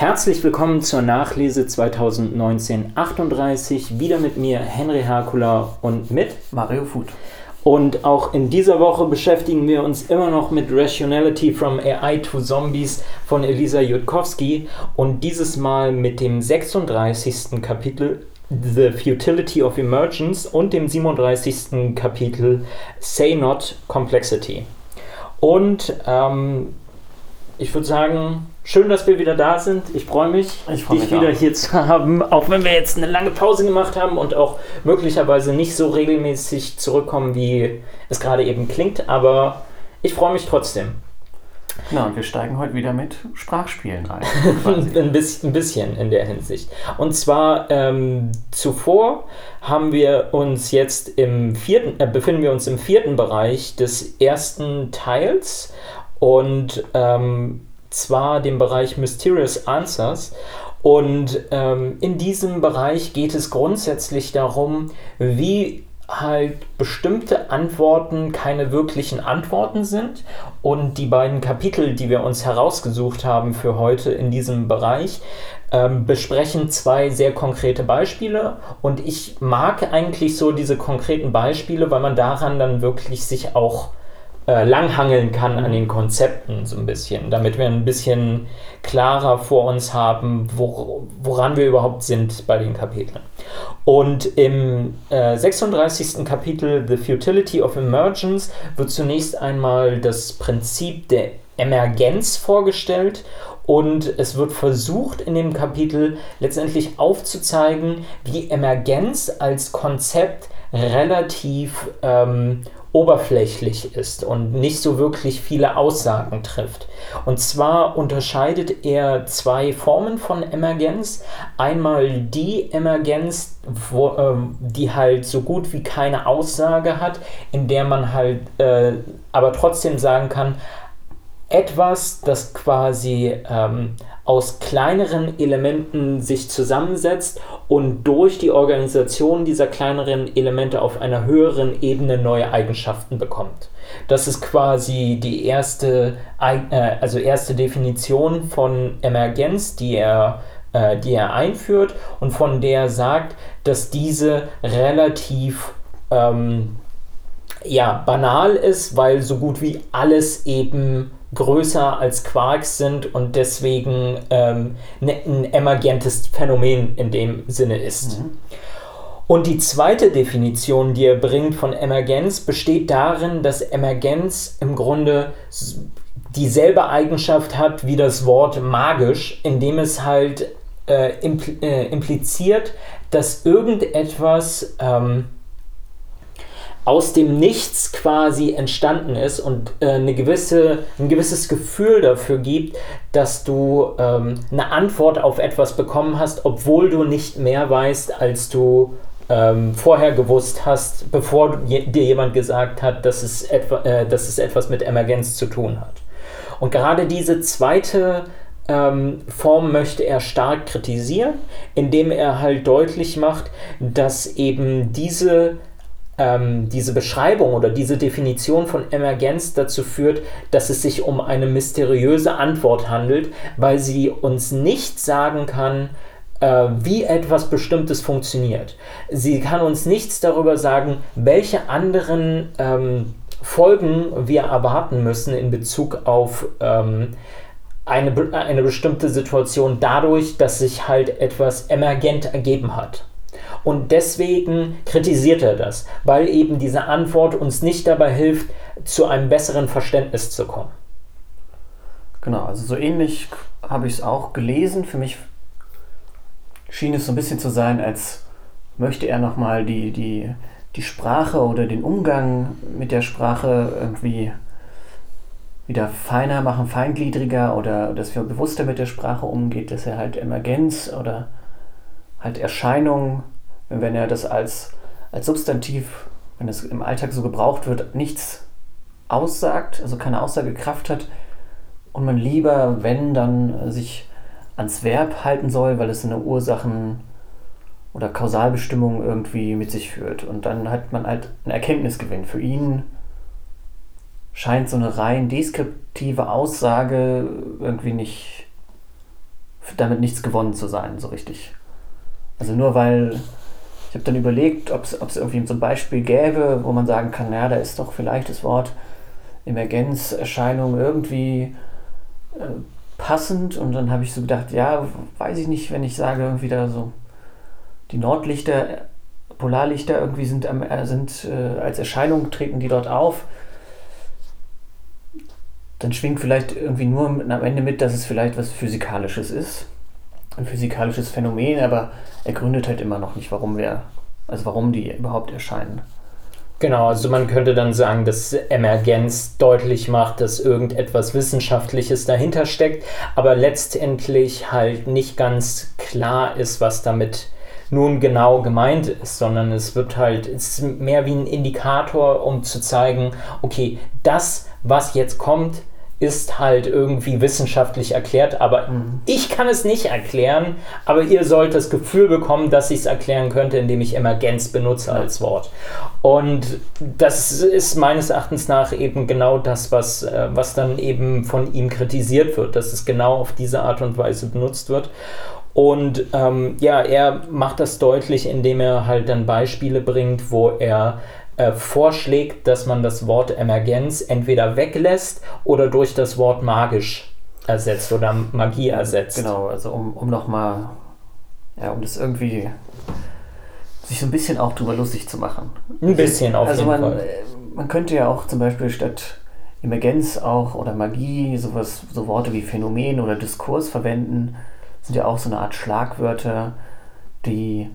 Herzlich willkommen zur Nachlese 2019-38. Wieder mit mir Henry Herkula und mit Mario Food. Und auch in dieser Woche beschäftigen wir uns immer noch mit Rationality from AI to Zombies von Elisa Jutkowski und dieses Mal mit dem 36. Kapitel The Futility of Emergence und dem 37. Kapitel Say Not Complexity. Und ähm, ich würde sagen, schön, dass wir wieder da sind. Ich freue mich, ich freu dich wieder auch. hier zu haben. Auch wenn wir jetzt eine lange Pause gemacht haben und auch möglicherweise nicht so regelmäßig zurückkommen, wie es gerade eben klingt. Aber ich freue mich trotzdem. Genau, und wir steigen heute wieder mit Sprachspielen ein. ein, bisschen, ein bisschen in der Hinsicht. Und zwar ähm, zuvor haben wir uns jetzt im vierten, äh, befinden wir uns im vierten Bereich des ersten Teils und ähm, zwar dem Bereich Mysterious Answers. Und ähm, in diesem Bereich geht es grundsätzlich darum, wie halt bestimmte Antworten keine wirklichen Antworten sind. Und die beiden Kapitel, die wir uns herausgesucht haben für heute in diesem Bereich, ähm, besprechen zwei sehr konkrete Beispiele. Und ich mag eigentlich so diese konkreten Beispiele, weil man daran dann wirklich sich auch äh, langhangeln kann an den Konzepten so ein bisschen, damit wir ein bisschen klarer vor uns haben, wo, woran wir überhaupt sind bei den Kapiteln. Und im äh, 36. Kapitel The Futility of Emergence wird zunächst einmal das Prinzip der Emergenz vorgestellt und es wird versucht in dem Kapitel letztendlich aufzuzeigen, wie Emergenz als Konzept relativ ähm, oberflächlich ist und nicht so wirklich viele Aussagen trifft. Und zwar unterscheidet er zwei Formen von Emergenz. Einmal die Emergenz, wo, ähm, die halt so gut wie keine Aussage hat, in der man halt äh, aber trotzdem sagen kann, etwas, das quasi ähm, aus kleineren Elementen sich zusammensetzt und durch die Organisation dieser kleineren Elemente auf einer höheren Ebene neue Eigenschaften bekommt. Das ist quasi die erste, äh, also erste Definition von Emergenz, die er, äh, die er einführt und von der er sagt, dass diese relativ ähm, ja, banal ist, weil so gut wie alles eben größer als Quarks sind und deswegen ähm, ne, ein emergentes Phänomen in dem Sinne ist. Mhm. Und die zweite Definition, die er bringt von Emergenz, besteht darin, dass Emergenz im Grunde dieselbe Eigenschaft hat wie das Wort magisch, indem es halt äh, impl äh, impliziert, dass irgendetwas ähm, aus dem Nichts quasi entstanden ist und äh, eine gewisse, ein gewisses Gefühl dafür gibt, dass du ähm, eine Antwort auf etwas bekommen hast, obwohl du nicht mehr weißt, als du ähm, vorher gewusst hast, bevor dir jemand gesagt hat, dass es, etwa, äh, dass es etwas mit Emergenz zu tun hat. Und gerade diese zweite ähm, Form möchte er stark kritisieren, indem er halt deutlich macht, dass eben diese ähm, diese Beschreibung oder diese Definition von Emergenz dazu führt, dass es sich um eine mysteriöse Antwort handelt, weil sie uns nicht sagen kann, äh, wie etwas Bestimmtes funktioniert. Sie kann uns nichts darüber sagen, welche anderen ähm, Folgen wir erwarten müssen in Bezug auf ähm, eine, eine bestimmte Situation dadurch, dass sich halt etwas emergent ergeben hat. Und deswegen kritisiert er das, weil eben diese Antwort uns nicht dabei hilft, zu einem besseren Verständnis zu kommen. Genau, also so ähnlich habe ich es auch gelesen. Für mich schien es so ein bisschen zu sein, als möchte er nochmal die, die, die Sprache oder den Umgang mit der Sprache irgendwie wieder feiner machen, feingliedriger oder dass wir bewusster mit der Sprache umgeht, dass er halt Emergenz oder halt Erscheinungen wenn er das als, als Substantiv, wenn es im Alltag so gebraucht wird, nichts aussagt, also keine Aussagekraft hat und man lieber, wenn, dann sich ans Verb halten soll, weil es eine Ursachen- oder Kausalbestimmung irgendwie mit sich führt. Und dann hat man halt einen Erkenntnisgewinn. Für ihn scheint so eine rein deskriptive Aussage irgendwie nicht damit nichts gewonnen zu sein, so richtig. Also nur weil, ich habe dann überlegt, ob es irgendwie so ein Beispiel gäbe, wo man sagen kann, naja, da ist doch vielleicht das Wort Emergenzerscheinung irgendwie äh, passend. Und dann habe ich so gedacht, ja, weiß ich nicht, wenn ich sage, irgendwie da so die Nordlichter, Polarlichter irgendwie sind, äh, sind äh, als Erscheinung, treten die dort auf dann schwingt vielleicht irgendwie nur am Ende mit, dass es vielleicht was Physikalisches ist. Ein physikalisches Phänomen, aber er gründet halt immer noch nicht, warum wir, also warum die überhaupt erscheinen. Genau, also man könnte dann sagen, dass Emergenz deutlich macht, dass irgendetwas Wissenschaftliches dahinter steckt, aber letztendlich halt nicht ganz klar ist, was damit nun genau gemeint ist, sondern es wird halt, es ist mehr wie ein Indikator, um zu zeigen, okay, das, was jetzt kommt, ist halt irgendwie wissenschaftlich erklärt, aber mhm. ich kann es nicht erklären, aber ihr sollt das Gefühl bekommen, dass ich es erklären könnte, indem ich Emergenz benutze als Wort. Und das ist meines Erachtens nach eben genau das, was, äh, was dann eben von ihm kritisiert wird, dass es genau auf diese Art und Weise benutzt wird. Und ähm, ja, er macht das deutlich, indem er halt dann Beispiele bringt, wo er äh, vorschlägt, dass man das Wort Emergenz entweder weglässt oder durch das Wort magisch ersetzt oder Magie ersetzt. Genau, also um, um nochmal, ja, um das irgendwie sich so ein bisschen auch drüber lustig zu machen. Ein bisschen auf also jeden man, Fall. Äh, man könnte ja auch zum Beispiel statt Emergenz auch oder Magie sowas, so Worte wie Phänomen oder Diskurs verwenden, sind ja auch so eine Art Schlagwörter, die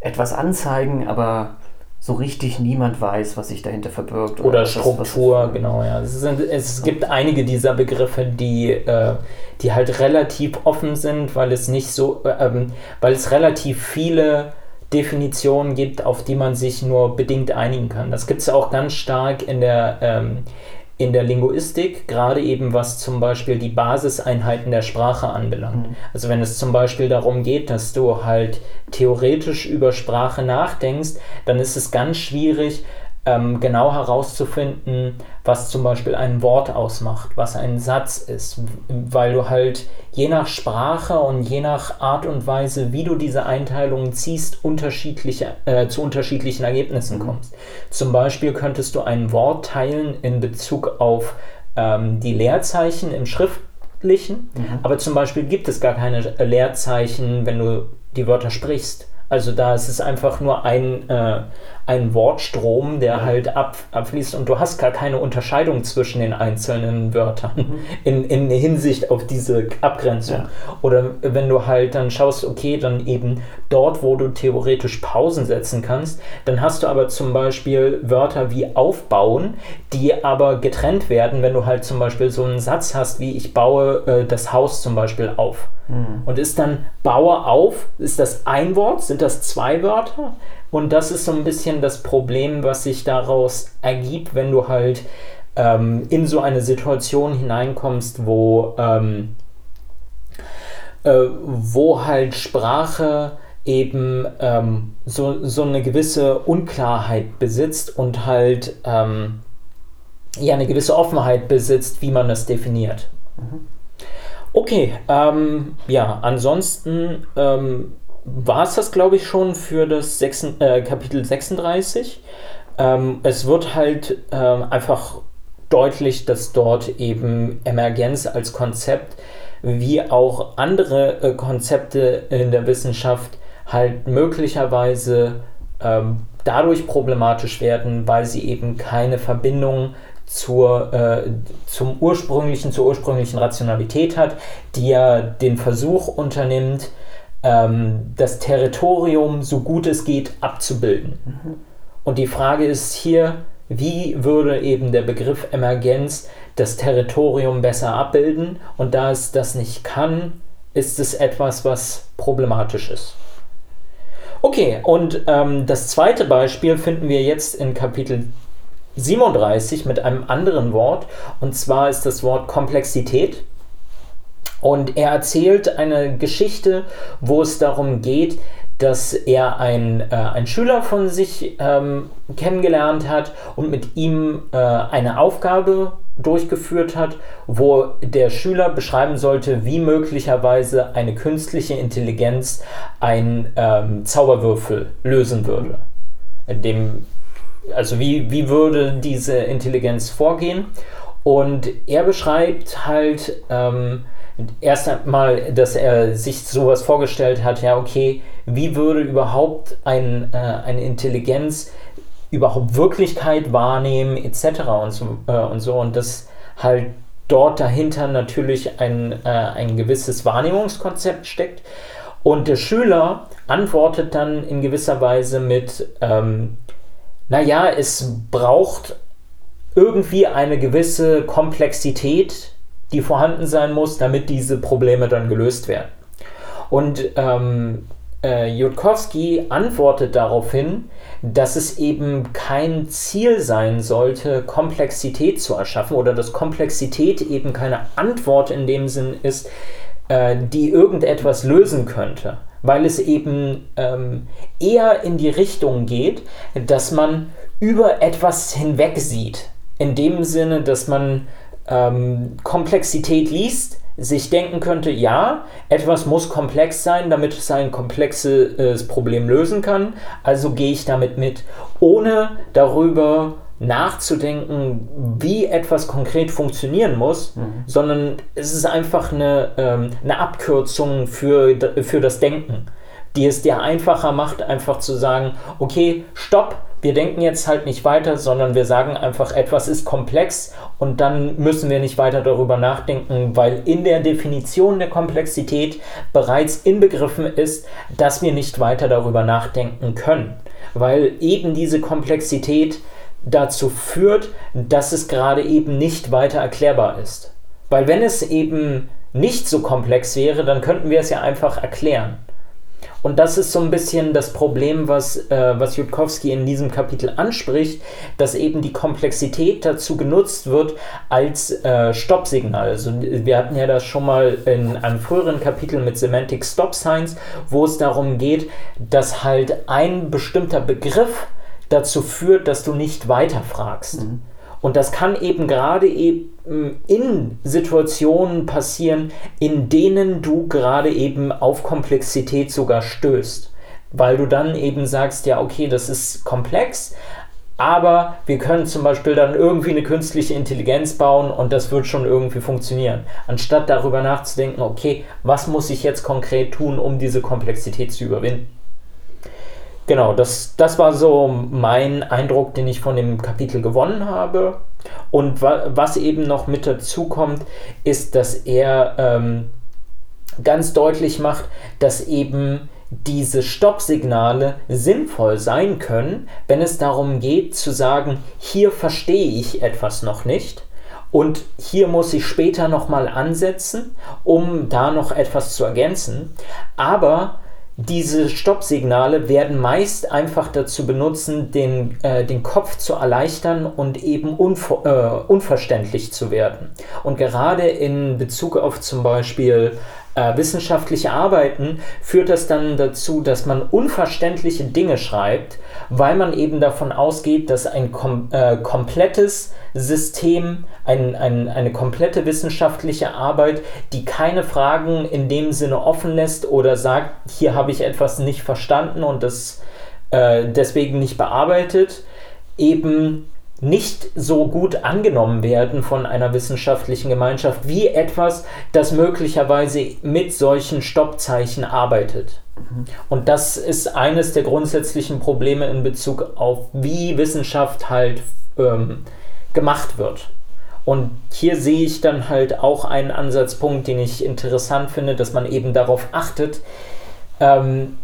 etwas anzeigen, aber so richtig niemand weiß, was sich dahinter verbirgt. Oder, oder Struktur, das, genau, ja. Es, sind, es gibt einige dieser Begriffe, die, äh, die halt relativ offen sind, weil es nicht so, äh, ähm, weil es relativ viele Definitionen gibt, auf die man sich nur bedingt einigen kann. Das gibt es auch ganz stark in der, ähm, in der Linguistik, gerade eben was zum Beispiel die Basiseinheiten der Sprache anbelangt. Mhm. Also wenn es zum Beispiel darum geht, dass du halt theoretisch über Sprache nachdenkst, dann ist es ganz schwierig, ähm, genau herauszufinden, was zum Beispiel ein Wort ausmacht, was ein Satz ist, weil du halt je nach Sprache und je nach Art und Weise, wie du diese Einteilungen ziehst, unterschiedliche, äh, zu unterschiedlichen Ergebnissen mhm. kommst. Zum Beispiel könntest du ein Wort teilen in Bezug auf ähm, die Leerzeichen im Schriftlichen, mhm. aber zum Beispiel gibt es gar keine Leerzeichen, wenn du die Wörter sprichst. Also da ist es einfach nur ein, äh, ein Wortstrom, der ja. halt ab, abfließt und du hast gar keine Unterscheidung zwischen den einzelnen Wörtern mhm. in, in Hinsicht auf diese Abgrenzung. Ja. Oder wenn du halt dann schaust, okay, dann eben dort, wo du theoretisch Pausen setzen kannst, dann hast du aber zum Beispiel Wörter wie aufbauen, die aber getrennt werden, wenn du halt zum Beispiel so einen Satz hast, wie ich baue äh, das Haus zum Beispiel auf. Mhm. Und ist dann baue auf, ist das ein Wort, sind das zwei Wörter? Und das ist so ein bisschen das Problem, was sich daraus ergibt, wenn du halt ähm, in so eine Situation hineinkommst, wo, ähm, äh, wo halt Sprache eben ähm, so, so eine gewisse Unklarheit besitzt und halt ähm, ja eine gewisse Offenheit besitzt, wie man das definiert. Mhm. Okay, ähm, ja, ansonsten ähm, war es das, glaube ich, schon für das 6, äh, Kapitel 36. Ähm, es wird halt äh, einfach deutlich, dass dort eben Emergenz als Konzept wie auch andere äh, Konzepte in der Wissenschaft halt möglicherweise ähm, dadurch problematisch werden, weil sie eben keine Verbindung zur, äh, zum ursprünglichen, zur ursprünglichen Rationalität hat, die ja den Versuch unternimmt, ähm, das Territorium so gut es geht abzubilden. Mhm. Und die Frage ist hier, wie würde eben der Begriff Emergenz das Territorium besser abbilden? Und da es das nicht kann, ist es etwas, was problematisch ist. Okay, und ähm, das zweite Beispiel finden wir jetzt in Kapitel 37 mit einem anderen Wort. Und zwar ist das Wort Komplexität. Und er erzählt eine Geschichte, wo es darum geht, dass er ein, äh, Schüler von sich ähm, kennengelernt hat und mit ihm äh, eine Aufgabe durchgeführt hat, wo der Schüler beschreiben sollte, wie möglicherweise eine künstliche Intelligenz einen ähm, Zauberwürfel lösen würde. Dem, also wie, wie würde diese Intelligenz vorgehen? Und er beschreibt halt ähm, erst einmal, dass er sich sowas vorgestellt hat, ja, okay, wie würde überhaupt ein, äh, eine Intelligenz überhaupt Wirklichkeit wahrnehmen, etc. und so, äh, und, so. und das halt dort dahinter natürlich ein, äh, ein gewisses Wahrnehmungskonzept steckt. Und der Schüler antwortet dann in gewisser Weise mit, ähm, naja, es braucht irgendwie eine gewisse Komplexität, die vorhanden sein muss, damit diese Probleme dann gelöst werden. Und ähm, äh, Jutkowski antwortet daraufhin, dass es eben kein Ziel sein sollte, Komplexität zu erschaffen oder dass Komplexität eben keine Antwort in dem Sinn ist, äh, die irgendetwas lösen könnte, weil es eben ähm, eher in die Richtung geht, dass man über etwas hinweg sieht. In dem Sinne, dass man ähm, Komplexität liest, sich denken könnte, ja, etwas muss komplex sein, damit es ein komplexes Problem lösen kann, also gehe ich damit mit, ohne darüber nachzudenken, wie etwas konkret funktionieren muss, mhm. sondern es ist einfach eine, ähm, eine Abkürzung für, für das Denken, die es dir einfacher macht, einfach zu sagen, okay, stopp, wir denken jetzt halt nicht weiter, sondern wir sagen einfach, etwas ist komplex und dann müssen wir nicht weiter darüber nachdenken, weil in der Definition der Komplexität bereits inbegriffen ist, dass wir nicht weiter darüber nachdenken können, weil eben diese Komplexität dazu führt, dass es gerade eben nicht weiter erklärbar ist. Weil wenn es eben nicht so komplex wäre, dann könnten wir es ja einfach erklären. Und das ist so ein bisschen das Problem, was, äh, was Jutkowski in diesem Kapitel anspricht, dass eben die Komplexität dazu genutzt wird als äh, Stoppsignal. Also wir hatten ja das schon mal in einem früheren Kapitel mit Semantic Stop Signs, wo es darum geht, dass halt ein bestimmter Begriff dazu führt, dass du nicht weiterfragst. Mhm. Und das kann eben gerade eben in Situationen passieren, in denen du gerade eben auf Komplexität sogar stößt. Weil du dann eben sagst, ja, okay, das ist komplex, aber wir können zum Beispiel dann irgendwie eine künstliche Intelligenz bauen und das wird schon irgendwie funktionieren. Anstatt darüber nachzudenken, okay, was muss ich jetzt konkret tun, um diese Komplexität zu überwinden? Genau, das, das war so mein Eindruck, den ich von dem Kapitel gewonnen habe. Und wa was eben noch mit dazu kommt, ist, dass er ähm, ganz deutlich macht, dass eben diese Stoppsignale sinnvoll sein können, wenn es darum geht zu sagen, hier verstehe ich etwas noch nicht und hier muss ich später nochmal ansetzen, um da noch etwas zu ergänzen. Aber diese Stoppsignale werden meist einfach dazu benutzen, den, äh, den Kopf zu erleichtern und eben unver äh, unverständlich zu werden. Und gerade in Bezug auf zum Beispiel äh, wissenschaftliche Arbeiten führt das dann dazu, dass man unverständliche Dinge schreibt, weil man eben davon ausgeht, dass ein kom äh, komplettes System, ein, ein, eine komplette wissenschaftliche Arbeit, die keine Fragen in dem Sinne offen lässt oder sagt, hier habe ich etwas nicht verstanden und das äh, deswegen nicht bearbeitet, eben nicht so gut angenommen werden von einer wissenschaftlichen Gemeinschaft wie etwas, das möglicherweise mit solchen Stoppzeichen arbeitet. Mhm. Und das ist eines der grundsätzlichen Probleme in Bezug auf, wie Wissenschaft halt ähm, gemacht wird. Und hier sehe ich dann halt auch einen Ansatzpunkt, den ich interessant finde, dass man eben darauf achtet, ähm,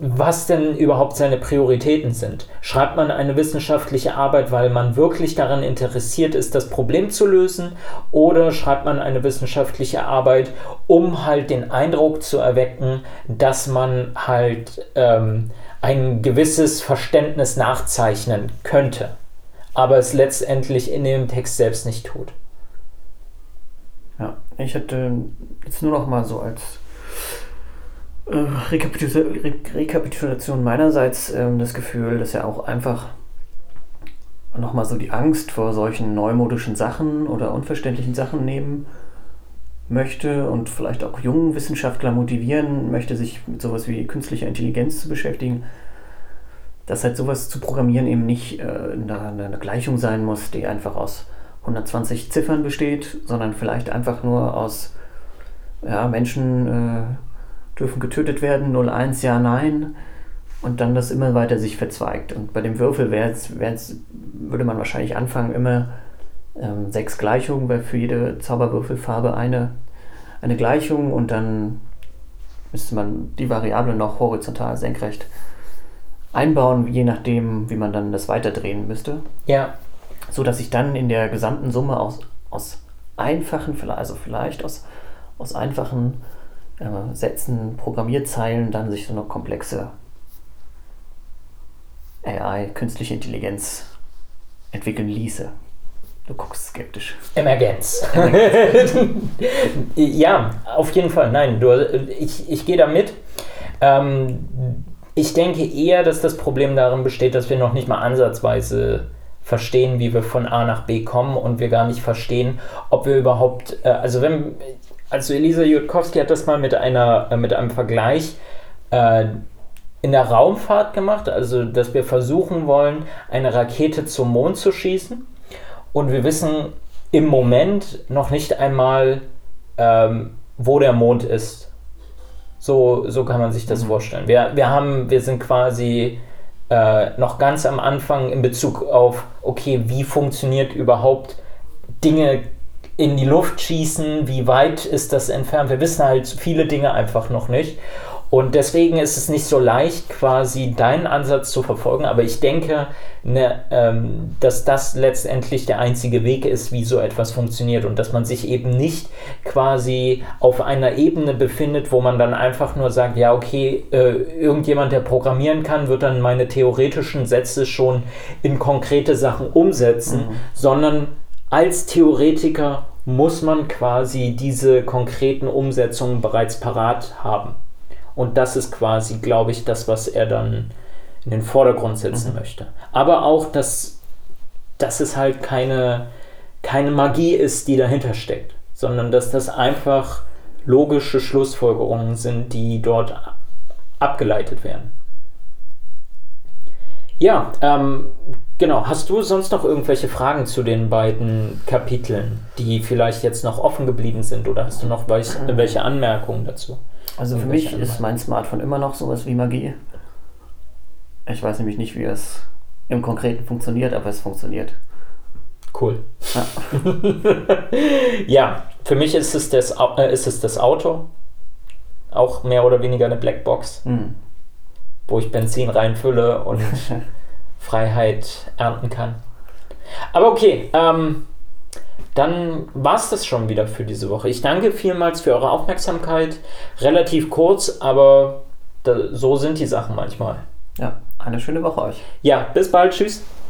was denn überhaupt seine Prioritäten sind. Schreibt man eine wissenschaftliche Arbeit, weil man wirklich daran interessiert ist, das Problem zu lösen, oder schreibt man eine wissenschaftliche Arbeit, um halt den Eindruck zu erwecken, dass man halt ähm, ein gewisses Verständnis nachzeichnen könnte, aber es letztendlich in dem Text selbst nicht tut. Ja, ich hätte jetzt nur noch mal so als äh, Rekapitulation meinerseits ähm, das Gefühl, dass er auch einfach nochmal so die Angst vor solchen neumodischen Sachen oder unverständlichen Sachen nehmen möchte und vielleicht auch jungen Wissenschaftler motivieren möchte, sich mit sowas wie künstlicher Intelligenz zu beschäftigen, dass halt sowas zu programmieren eben nicht äh, eine, eine Gleichung sein muss, die einfach aus 120 Ziffern besteht, sondern vielleicht einfach nur aus ja, Menschen äh, dürfen getötet werden, 01, ja, nein, und dann das immer weiter sich verzweigt. Und bei dem Würfel wär's, wär's, würde man wahrscheinlich anfangen, immer ähm, sechs Gleichungen, weil für jede Zauberwürfelfarbe eine, eine Gleichung und dann müsste man die Variable noch horizontal senkrecht einbauen, je nachdem, wie man dann das weiterdrehen müsste. Ja. So dass ich dann in der gesamten Summe aus, aus einfachen, also vielleicht aus, aus einfachen äh, Sätzen, Programmierzeilen dann sich so eine komplexe AI, künstliche Intelligenz entwickeln ließe. Du guckst skeptisch. Emergenz. ja, auf jeden Fall. Nein, du, ich, ich gehe da mit. Ähm, ich denke eher, dass das Problem darin besteht, dass wir noch nicht mal ansatzweise verstehen, wie wir von A nach B kommen und wir gar nicht verstehen, ob wir überhaupt, äh, also wenn, also Elisa Jutkowski hat das mal mit einer, äh, mit einem Vergleich äh, in der Raumfahrt gemacht, also dass wir versuchen wollen, eine Rakete zum Mond zu schießen und wir wissen im Moment noch nicht einmal, ähm, wo der Mond ist. So, so kann man sich das mhm. vorstellen. Wir, wir, haben, wir sind quasi äh, noch ganz am Anfang in Bezug auf, okay, wie funktioniert überhaupt Dinge in die Luft schießen, wie weit ist das entfernt. Wir wissen halt viele Dinge einfach noch nicht. Und deswegen ist es nicht so leicht, quasi deinen Ansatz zu verfolgen. Aber ich denke, ne, ähm, dass das letztendlich der einzige Weg ist, wie so etwas funktioniert. Und dass man sich eben nicht quasi auf einer Ebene befindet, wo man dann einfach nur sagt, ja, okay, äh, irgendjemand, der programmieren kann, wird dann meine theoretischen Sätze schon in konkrete Sachen umsetzen, mhm. sondern als Theoretiker muss man quasi diese konkreten Umsetzungen bereits parat haben. Und das ist quasi, glaube ich, das, was er dann in den Vordergrund setzen mhm. möchte. Aber auch, dass, dass es halt keine, keine Magie ist, die dahinter steckt, sondern dass das einfach logische Schlussfolgerungen sind, die dort abgeleitet werden. Ja, ähm, genau. Hast du sonst noch irgendwelche Fragen zu den beiden Kapiteln, die vielleicht jetzt noch offen geblieben sind? Oder hast du noch welche Anmerkungen dazu? Also für mich ist mein Smartphone immer noch sowas wie Magie. Ich weiß nämlich nicht, wie es im Konkreten funktioniert, aber es funktioniert. Cool. Ja, ja für mich ist es, das, äh, ist es das Auto. Auch mehr oder weniger eine Blackbox, mhm. wo ich Benzin reinfülle und Freiheit ernten kann. Aber okay, ähm, dann war es das schon wieder für diese Woche. Ich danke vielmals für eure Aufmerksamkeit. Relativ kurz, aber da, so sind die Sachen manchmal. Ja, eine schöne Woche euch. Ja, bis bald. Tschüss.